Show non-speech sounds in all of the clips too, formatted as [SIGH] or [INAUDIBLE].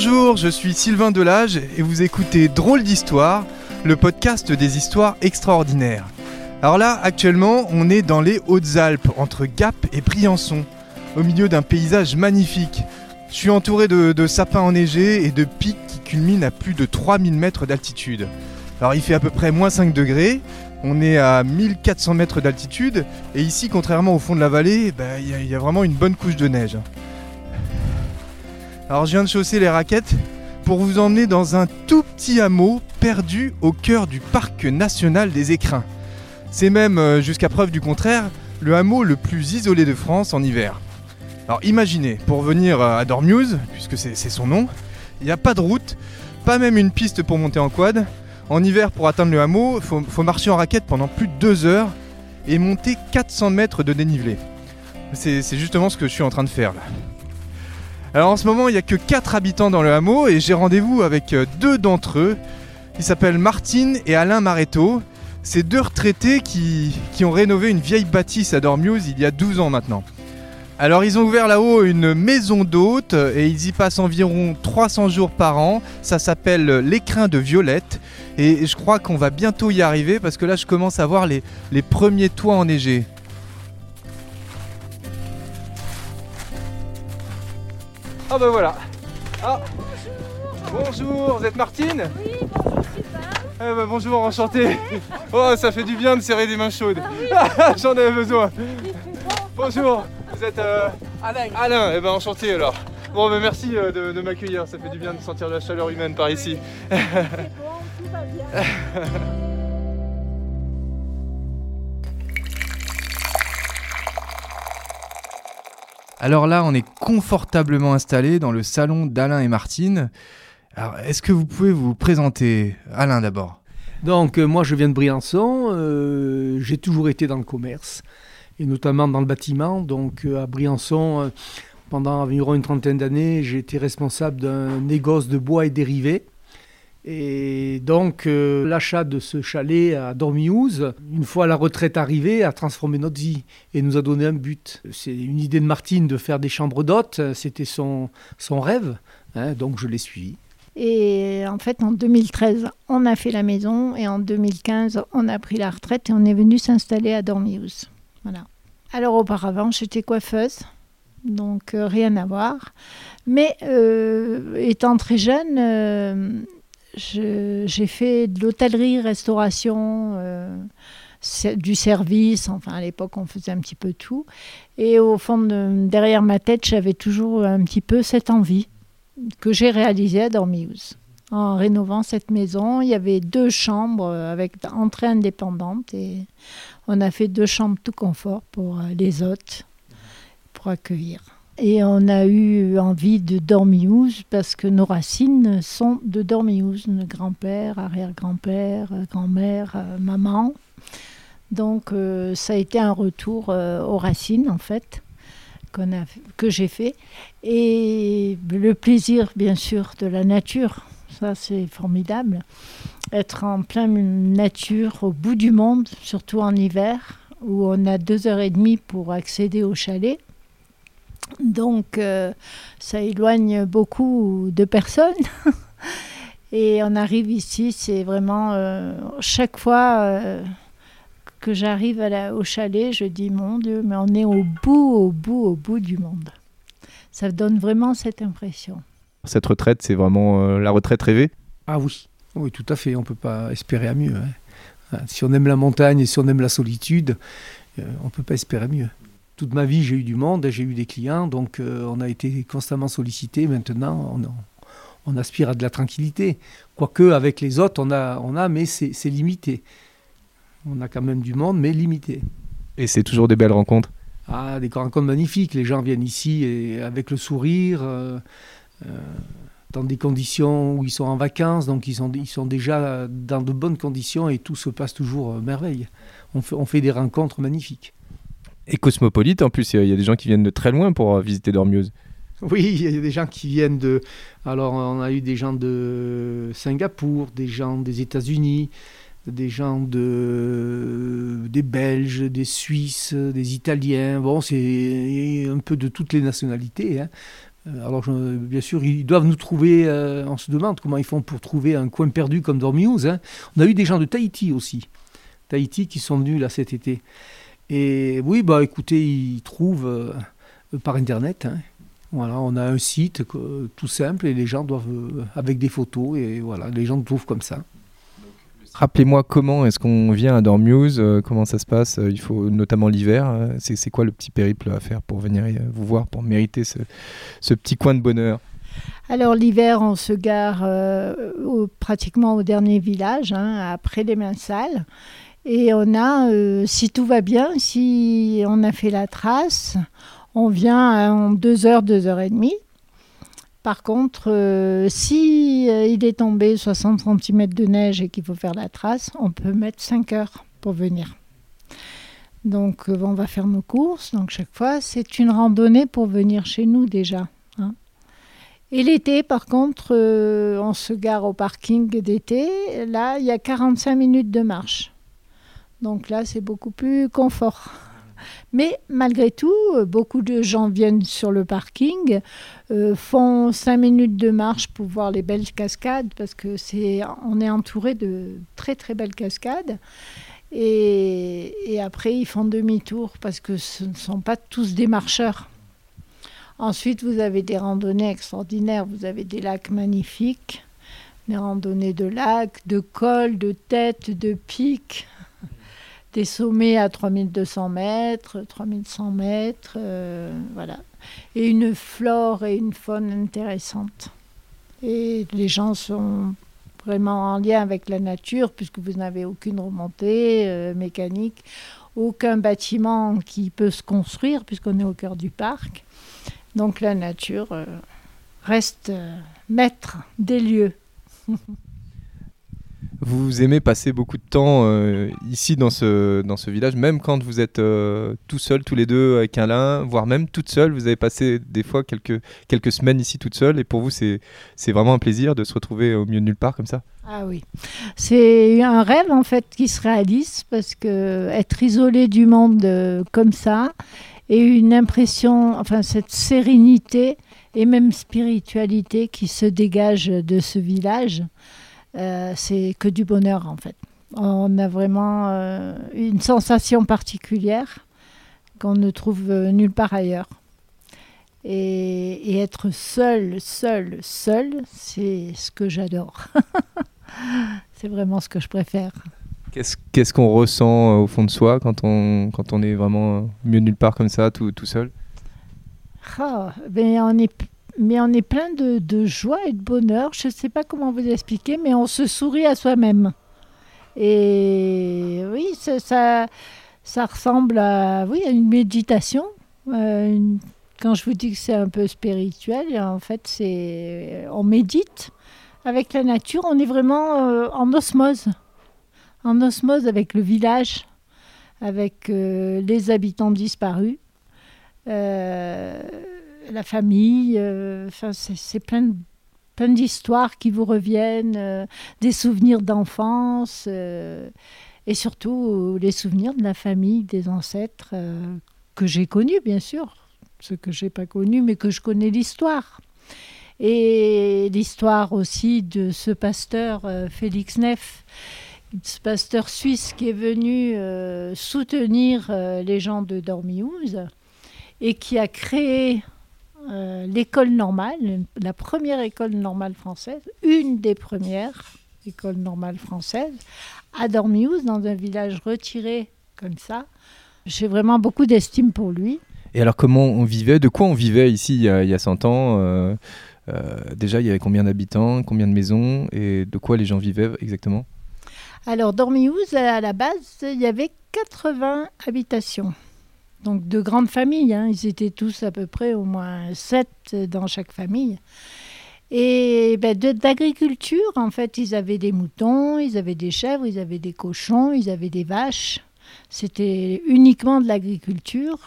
Bonjour, je suis Sylvain Delage et vous écoutez Drôle d'Histoire, le podcast des histoires extraordinaires. Alors là, actuellement, on est dans les Hautes-Alpes, entre Gap et Briançon, au milieu d'un paysage magnifique. Je suis entouré de, sapins enneigés et de pics qui culminent à plus de 3000 mètres d'altitude. Alors il fait à peu près moins 5 degrés, on est à 1400 mètres d'altitude, et ici, contrairement au fond de la vallée, bah, il il y a vraiment une bonne couche de neige. Alors je viens de chausser les raquettes pour vous emmener dans un tout petit hameau perdu au cœur du parc national des écrins. C'est même, euh, jusqu'à preuve du contraire, le hameau le plus isolé de France en hiver. Alors imaginez, pour venir euh, à Dormuse, puisque c'est son nom, il n'y a pas de route, pas même une piste pour monter en quad. En hiver, pour atteindre le hameau, il faut, marcher en raquette pendant plus de deux heures et monter 400 mètres de dénivelé. C'est justement ce que je suis en train de faire là. Alors en ce moment, il n'y a que 4 habitants dans le hameau et j'ai rendez-vous avec euh, deux d'entre eux. Ils s'appellent Martine et Alain Maréteau. C'est deux retraités qui, qui ont rénové une vieille bâtisse à Dormuse il y a 12 ans maintenant. Alors ils ont ouvert là-haut une maison d'hôtes et ils y passent environ 300 jours par an. Ça s'appelle l'écrin de Violette et je crois qu'on va bientôt y arriver parce que là je commence à voir les, les premiers toits enneigés. Ah bah voilà. Ah. Bonjour, vous êtes Martine Oui, bonjour Sylvain. Ah bah bonjour, enchanté. [LAUGHS] Oh, ça fait du bien de serrer des mains chaudes. [LAUGHS] J'en avais besoin. Bonjour, vous êtes euh, Alain, Alain. Eh ben enchanté alors. Bon, bah merci euh, de, de m'accueillir. Ça fait du bien de sentir la chaleur humaine par ici. C'est bon, tout va bien. [LAUGHS] Alors là, on est confortablement installé dans le salon d'Alain et Martine. Alors, est-ce que vous pouvez vous présenter Alain d'abord? Donc euh, moi je viens de Briançon, euh, j'ai toujours été dans le commerce et notamment dans le bâtiment. Donc euh, à Briançon, pendant environ une trentaine d'années, j'ai été responsable d'un négoce de bois et dérivés. Et donc euh, l'achat de ce chalet à Dormiouz, une fois la retraite arrivée, a transformé notre vie et nous a donné un but. C'est une idée de Martine de faire des chambres d'hôtes, c'était son, son rêve, hein, donc je l'ai suivi. Et en fait, en 2013, on a fait la maison et en 2015, on a pris la retraite et on est venu s'installer à Dormiouz. Voilà. Alors auparavant, j'étais coiffeuse, donc euh, rien à voir. Mais euh, étant très jeune, je- j'ai fait de l'hôtellerie, restauration, euh, du service. Enfin, à l'époque, on faisait un petit peu tout. Et au fond, de- derrière ma tête, j'avais toujours un petit peu cette envie que j'ai réalisée à Dormiouz. En rénovant cette maison, il y avait deux chambres avec entrée indépendante et on a fait deux chambres tout confort pour euh, les hôtes, pour accueillir. Et on a eu envie de Dormiouz parce que nos racines sont de Dormiouz, nos grand-père, arrière-grand-père, grand-mère, euh, maman. Donc euh, ça a été un retour euh, aux racines en fait que j'ai fait. Et le plaisir bien sûr de la nature, ça c'est formidable. Être en pleine nature, au bout du monde, surtout en hiver, où on a deux heures et demie pour accéder au chalet. Donc euh, ça éloigne beaucoup de personnes. [LAUGHS] Et on arrive ici, c'est vraiment euh, chaque fois euh, que j'arrive à au chalet, je dis mon Dieu, mais on est au bout, au bout, au bout du monde. Ça donne vraiment cette impression. Cette retraite, c'est vraiment euh, la retraite rêvée? Ah oui, oui, tout à fait. On ne peut pas espérer à mieux. hein. Hein, Si on aime la montagne et si on aime la solitude, euh, on ne peut pas espérer mieux. Toute ma vie, j'ai eu du monde, j'ai eu des clients, donc euh, on a été constamment sollicité. Maintenant, on, on aspire à de la tranquillité. Quoique, avec les autres, on a, on a mais c'est limité. On a quand même du monde, mais limité. Et c'est toujours des belles rencontres? Ah, des rencontres magnifiques. Les gens viennent ici et avec le sourire, euh, euh, dans des conditions où ils sont en vacances, donc ils sont, ils sont déjà dans de bonnes conditions et tout se passe toujours merveille. On fait, on fait des rencontres magnifiques. Et cosmopolite, en plus, il y a des gens qui viennent de très loin pour euh, visiter Dormiouz. Oui, il y a des gens qui viennent de. Alors, on a eu des gens de Singapour, des gens des États-Unis, des gens de des Belges, des Suisses, des Italiens. Bon, c'est un peu de toutes les nationalités. hein. alors, bien sûr, ils doivent nous trouver. on se demande comment ils font pour trouver un coin perdu comme Dormiouz. Hein. On a eu des gens de Tahiti aussi. Tahiti qui sont venus là cet été. Et oui, bah écoutez, ils trouvent par Internet. Hein. Voilà, on a un site tout simple et les gens doivent, euh, avec des photos, et voilà, les gens trouvent comme ça. Rappelez-moi comment est-ce qu'on vient à Dormuse, euh, comment ça se passe euh, Il faut notamment l'hiver. c'est quoi le petit périple à faire pour venir vous voir, pour mériter ce, petit coin de bonheur? Alors l'hiver, on se gare pratiquement au dernier village, hein, après les mains sales. Et on a, si tout va bien, si on a fait la trace, on vient en 2 heures, 2 heures et demie. Par contre, euh, si euh, il est tombé 60 cm de neige et qu'il faut faire la trace, on peut mettre 5 heures pour venir. Donc euh, on va faire nos courses. Donc chaque fois, c'est une randonnée pour venir chez nous déjà. Hein. Et l'été, par contre, on se gare au parking d'été. Là, il y a 45 minutes de marche. Donc là, c'est beaucoup plus confort. Mais malgré tout, euh, beaucoup de gens viennent sur le parking, euh, font cinq minutes de marche pour voir les belles cascades, parce que on est entouré de très très belles cascades. Et, et après, ils font demi-tour parce que ce ne sont pas tous des marcheurs. Ensuite, vous avez des randonnées extraordinaires. Vous avez des lacs magnifiques, des randonnées de lacs, de cols, de têtes, de pics des sommets à 3200 mètres, 3100 mètres, euh, voilà. Et une flore et une faune intéressantes. Et les gens sont vraiment en lien avec la nature, puisque vous n'avez aucune remontée euh, mécanique, aucun bâtiment qui peut se construire, puisqu'on est au cœur du parc. Donc la nature euh, reste maître des lieux. [LAUGHS] Vous aimez passer beaucoup de temps euh, ici dans ce, dans ce village, même quand vous êtes euh, tout seul, tous les deux avec Alain, voire même toute seule. Vous avez passé des fois quelques, quelques semaines ici toute seule, et pour vous, c'est vraiment un plaisir de se retrouver au milieu de nulle part comme ça? Ah oui, c'est un rêve en fait qui se réalise parce que être isolé du monde euh, comme ça, et une impression, enfin cette sérénité et même spiritualité qui se dégage de ce village. Euh, c'est que du bonheur en fait. On a vraiment euh, une sensation particulière qu'on ne trouve euh, nulle part ailleurs. Et, et être seul, seul, seul, c'est ce que j'adore. [LAUGHS] c'est vraiment ce que je préfère. Qu'est-ce qu'on ressent au fond de soi quand on, quand on est vraiment mieux nulle part comme ça, tout, tout seul? Ah, ben on est mais on est plein de, joie et de bonheur. Je ne sais pas comment vous expliquer, mais on se sourit à soi-même. Et oui, ça, ça, ressemble à, oui, à une méditation. Euh, quand je vous dis que c'est un peu spirituel, en fait, c'est on médite avec la nature. On est vraiment euh, en osmose, en osmose avec le village, avec euh, les habitants disparus la famille. Euh, c'est plein plein d'histoires qui vous reviennent, euh, des souvenirs d'enfance euh, et surtout les souvenirs de la famille, des ancêtres que j'ai connus, bien sûr, ceux que j'ai pas connus, mais que je connais l'histoire. Et l'histoire aussi de ce pasteur Félix Neff, ce pasteur suisse qui est venu soutenir les gens de Dormiouz et qui a créé euh, l'école normale, la première école normale française, une des premières écoles normales françaises, à Dormiouz, dans un village retiré comme ça. J'ai vraiment beaucoup d'estime pour lui. Et alors comment on vivait? De quoi on vivait ici il y a, il 100 ans? Euh, euh, Déjà, il y avait combien d'habitants, combien de maisons? Et de quoi les gens vivaient exactement? Alors, Dormiouz, à la base, il y avait 80 habitations donc de grandes familles. Hein. Ils étaient tous à peu près au moins sept dans chaque famille. Et ben, d'agriculture, en fait, ils avaient des moutons, ils avaient des chèvres, ils avaient des cochons, ils avaient des vaches. C'était uniquement de l'agriculture.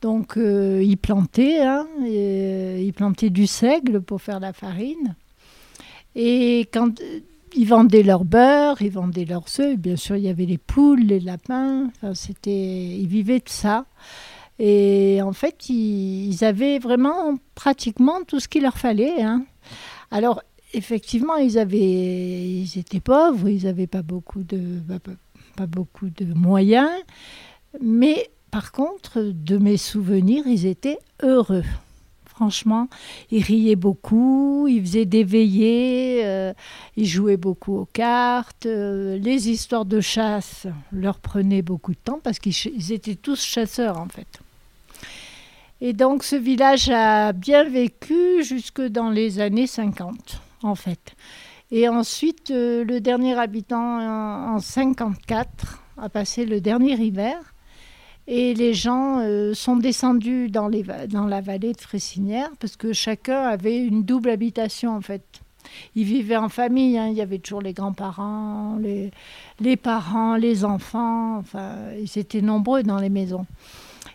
Donc euh, ils plantaient, hein, euh, ils plantaient du seigle pour faire la farine. Et quand ils vendaient leur beurre, ils vendaient leurs œufs. Bien sûr, il y avait les poules, les lapins. Enfin, c'était, ils vivaient de ça. Et en fait, ils, avaient vraiment pratiquement tout ce qu'il leur fallait. Hein. Alors, effectivement, ils, avaient, ils étaient pauvres, ils n'avaient pas beaucoup de, pas beaucoup de moyens, mais par contre, de mes souvenirs, ils étaient heureux. Franchement, ils riaient beaucoup, ils faisaient des veillées, euh, ils jouaient beaucoup aux cartes. Euh, les histoires de chasse leur prenaient beaucoup de temps parce qu'ils étaient tous chasseurs en fait. Et donc ce village a bien vécu jusque dans les années 50 en fait. Et ensuite, euh, le dernier habitant en, en 54 a passé le dernier hiver. Et les gens euh, sont descendus dans, la vallée de Fressinière parce que chacun avait une double habitation en fait. Ils vivaient en famille, hein. il y avait toujours les grands-parents, les, parents, les enfants, enfin, ils étaient nombreux dans les maisons.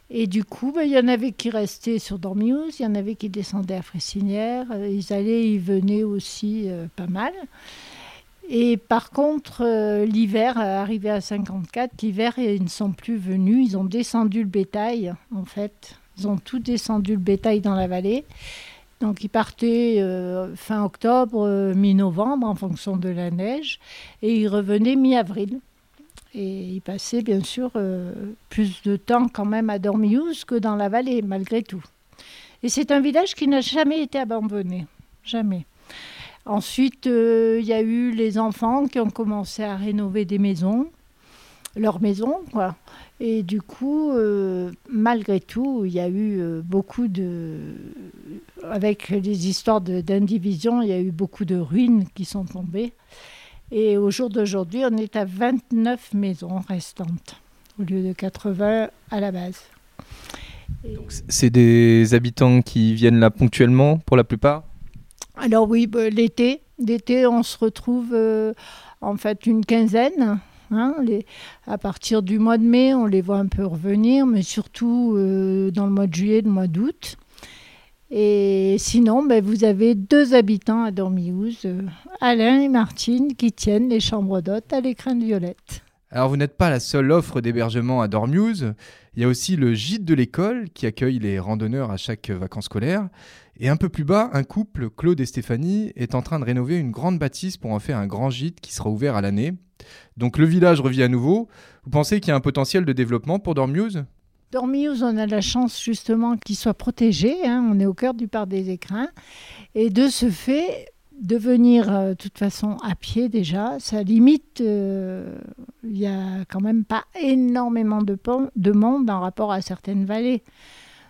Et du coup, ben, il y en avait qui restaient sur Dormiouz, il y en avait qui descendaient à Fressinière, euh, ils allaient, ils venaient aussi euh, pas mal. Et par contre, euh, l'hiver, euh, arrivé à 54, l'hiver, ils ne sont plus venus. Ils ont descendu le bétail, en fait. Ils ont tout descendu le bétail dans la vallée. Donc ils partaient euh, fin octobre, mi-novembre, en fonction de la neige. Et ils revenaient mi-avril. Et ils passaient, bien sûr, plus de temps quand même à Dormiouz que dans la vallée, malgré tout. Et c'est un village qui n'a jamais été abandonné. Jamais. Ensuite, euh, il y a eu les enfants qui ont commencé à rénover des maisons, leurs maisons, quoi. Et du coup, euh, malgré tout, il y a eu euh, beaucoup de. Avec les histoires d'indivision, il y a eu beaucoup de ruines qui sont tombées. Et au jour d'aujourd'hui, on est à 29 maisons restantes, au lieu de 80 à la base. C'est des habitants qui viennent là ponctuellement pour la plupart? Alors oui, bah, l'été, l'été, on se retrouve euh, en fait une quinzaine. Hein, à partir du mois de mai, on les voit un peu revenir, mais surtout euh, dans le mois de juillet, le mois d'août. Et sinon, ben, vous avez deux habitants à Dormiouz, euh, Alain et Martine, qui tiennent les chambres d'hôtes à l'écran de violette. Alors vous n'êtes pas la seule offre d'hébergement à Dormiouz. Il y a aussi le gîte de l'école qui accueille les randonneurs à chaque vacances scolaires. Et un peu plus bas, un couple, Claude et Stéphanie, est en train de rénover une grande bâtisse pour en faire un grand gîte qui sera ouvert à l'année. Donc le village revient à nouveau. Vous pensez qu'il y a un potentiel de développement pour Dormiouz Dormiouz, on a la chance justement qu'il soit protégé. Hein. On est au cœur du parc des écrins. Et de ce fait, de venir euh, de toute façon à pied déjà, ça limite. Euh, il n'y a quand même pas énormément de, de monde en rapport à certaines vallées.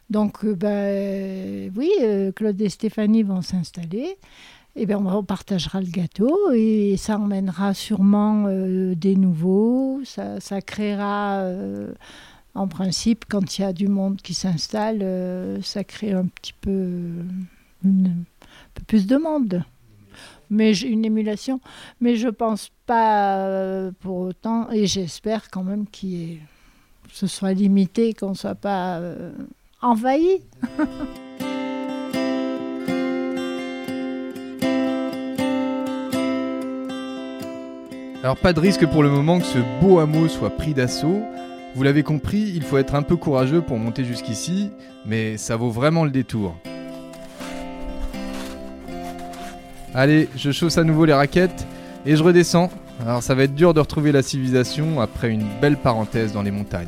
Donc, euh, ben, oui, euh, Claude et Stéphanie vont s'installer. Eh bien, on partagera le gâteau et ça emmènera sûrement euh, des nouveaux. Ça, créera, en principe, quand il y a du monde qui s'installe, ça crée un petit peu plus de monde mais une émulation. Mais je pense pas pour autant, et j'espère quand même que ce soit limité, qu'on ne soit pas envahi. [LAUGHS] Alors pas de risque pour le moment que ce beau hameau soit pris d'assaut. Vous l'avez compris, il faut être un peu courageux pour monter jusqu'ici, mais ça vaut vraiment le détour. Allez, je chausse à nouveau les raquettes et je redescends. Alors ça va être dur de retrouver la civilisation après une belle parenthèse dans les montagnes.